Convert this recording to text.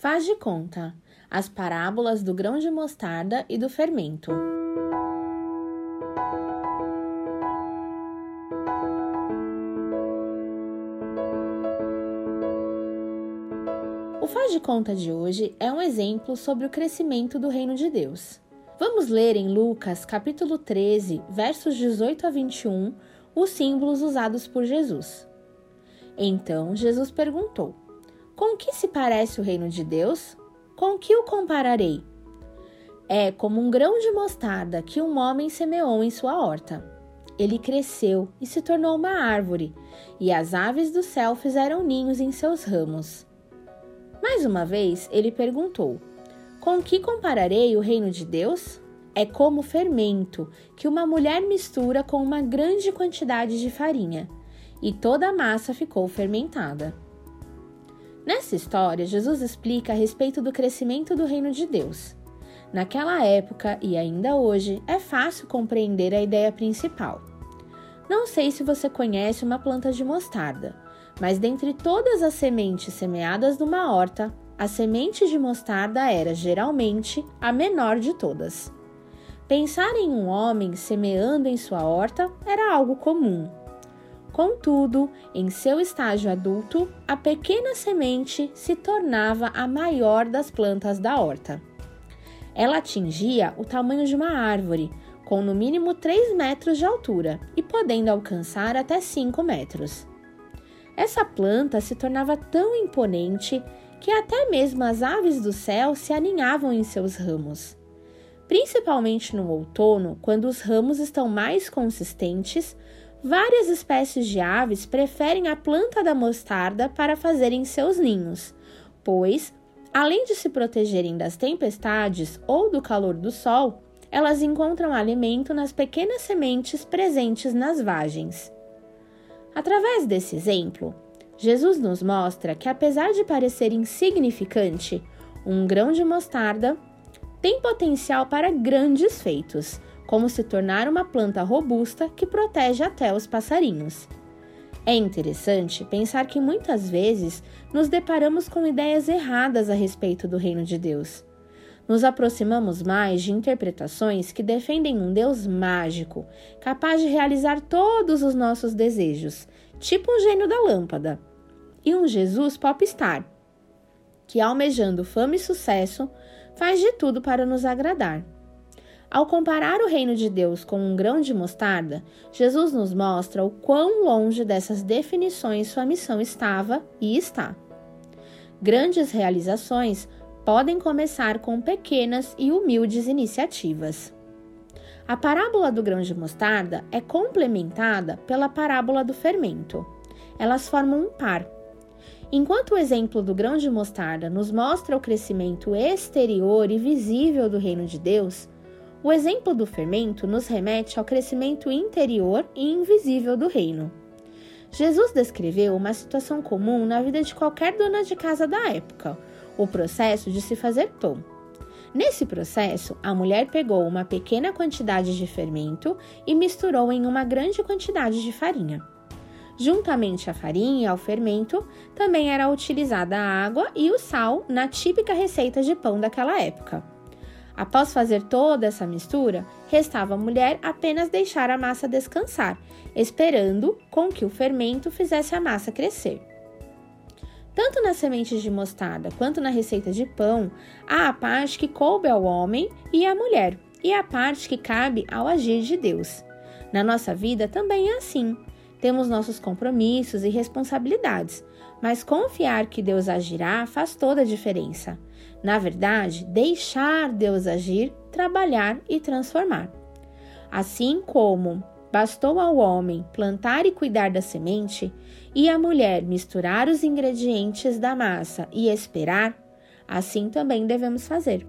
Faz de conta. As parábolas do grão de mostarda e do fermento. O faz de conta de hoje é um exemplo sobre o crescimento do reino de Deus. Vamos ler em Lucas, capítulo 13, versos 18 a 21, os símbolos usados por Jesus. Então Jesus perguntou: Com que se parece o reino de Deus? Com que o compararei? É como um grão de mostarda que um homem semeou em sua horta. Ele cresceu e se tornou uma árvore, e as aves do céu fizeram ninhos em seus ramos. Mais uma vez, ele perguntou: Com que compararei o reino de Deus? É como fermento que uma mulher mistura com uma grande quantidade de farinha, e toda a massa ficou fermentada. Nessa história, Jesus explica a respeito do crescimento do reino de Deus. Naquela época e ainda hoje, é fácil compreender a ideia principal. Não sei se você conhece uma planta de mostarda, mas dentre todas as sementes semeadas numa horta, a semente de mostarda era geralmente a menor de todas. Pensar em um homem semeando em sua horta era algo comum. Contudo, em seu estágio adulto, a pequena semente se tornava a maior das plantas da horta. Ela atingia o tamanho de uma árvore, com no mínimo 3 metros de altura e podendo alcançar até 5 metros. Essa planta se tornava tão imponente que até mesmo as aves do céu se aninhavam em seus ramos. Principalmente no outono, quando os ramos estão mais consistentes, Várias espécies de aves preferem a planta da mostarda para fazerem seus ninhos, pois, além de se protegerem das tempestades ou do calor do sol, elas encontram alimento nas pequenas sementes presentes nas vagens. Através desse exemplo, Jesus nos mostra que, apesar de parecer insignificante, um grão de mostarda tem potencial para grandes feitos como se tornar uma planta robusta que protege até os passarinhos. É interessante pensar que muitas vezes nos deparamos com ideias erradas a respeito do reino de Deus. Nos aproximamos mais de interpretações que defendem um Deus mágico, capaz de realizar todos os nossos desejos, tipo um gênio da lâmpada, e um Jesus popstar, que, almejando fama e sucesso, faz de tudo para nos agradar. Ao comparar o reino de Deus com um grão de mostarda, Jesus nos mostra o quão longe dessas definições sua missão estava e está. Grandes realizações podem começar com pequenas e humildes iniciativas. A parábola do grão de mostarda é complementada pela parábola do fermento. Elas formam um par. Enquanto o exemplo do grão de mostarda nos mostra o crescimento exterior e visível do reino de Deus, o exemplo do fermento nos remete ao crescimento interior e invisível do reino. Jesus descreveu uma situação comum na vida de qualquer dona de casa da época: o processo de se fazer pão. Nesse processo, a mulher pegou uma pequena quantidade de fermento e misturou em uma grande quantidade de farinha. Juntamente à farinha e ao fermento, também era utilizada a água e o sal na típica receita de pão daquela época. Após fazer toda essa mistura, restava à mulher apenas deixar a massa descansar, esperando com que o fermento fizesse a massa crescer. Tanto nas sementes de mostarda quanto na receita de pão, há a parte que coube ao homem e à mulher, e a parte que cabe ao agir de Deus. Na nossa vida também é assim. Temos nossos compromissos e responsabilidades, mas confiar que Deus agirá faz toda a diferença. Na verdade, deixar Deus agir, trabalhar e transformar. Assim como bastou ao homem plantar e cuidar da semente, e à mulher misturar os ingredientes da massa e esperar, assim também devemos fazer.